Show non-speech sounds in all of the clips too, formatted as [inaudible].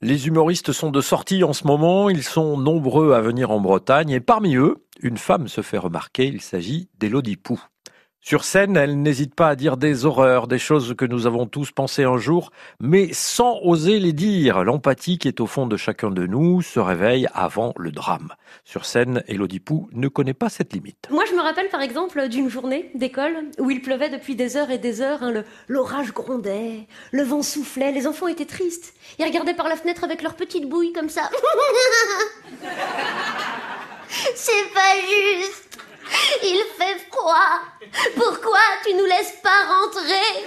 Les humoristes sont de sortie en ce moment, ils sont nombreux à venir en Bretagne et parmi eux, une femme se fait remarquer, il s'agit d'Élodie Pou. Sur scène, elle n'hésite pas à dire des horreurs, des choses que nous avons tous pensé un jour, mais sans oser les dire. L'empathie qui est au fond de chacun de nous se réveille avant le drame. Sur scène, Elodie Pou ne connaît pas cette limite. Moi, je me rappelle par exemple d'une journée d'école où il pleuvait depuis des heures et des heures. Hein, L'orage grondait, le vent soufflait, les enfants étaient tristes. Ils regardaient par la fenêtre avec leurs petites bouilles comme ça. [laughs] C'est pas juste. Il fait froid. Pourquoi tu nous laisses pas rentrer?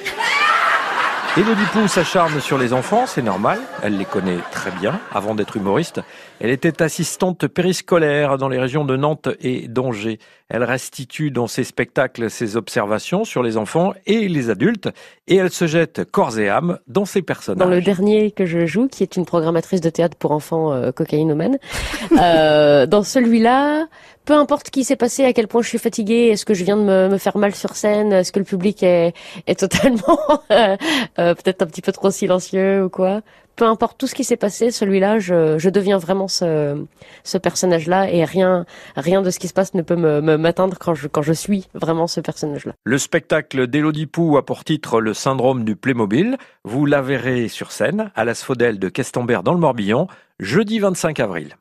Elodie Pou s'acharne sur les enfants, c'est normal, elle les connaît très bien. Avant d'être humoriste, elle était assistante périscolaire dans les régions de Nantes et d'Angers. Elle restitue dans ses spectacles ses observations sur les enfants et les adultes et elle se jette corps et âme dans ses personnages. Dans le dernier que je joue, qui est une programmatrice de théâtre pour enfants euh, cocaïnomènes, [laughs] euh, dans celui-là, peu importe qui s'est passé, à quel point je suis fatiguée, est-ce que je viens de me, me faire mal sur scène, est-ce que le public est, est totalement [laughs] euh, euh, peut-être un petit peu trop silencieux ou quoi. Peu importe tout ce qui s'est passé, celui-là, je, je, deviens vraiment ce, ce personnage-là et rien, rien de ce qui se passe ne peut me, m'atteindre quand je, quand je suis vraiment ce personnage-là. Le spectacle d'Élodie Pou a pour titre Le syndrome du Playmobil. Vous la verrez sur scène à l'Asphodèle de Questembert dans le Morbihan, jeudi 25 avril.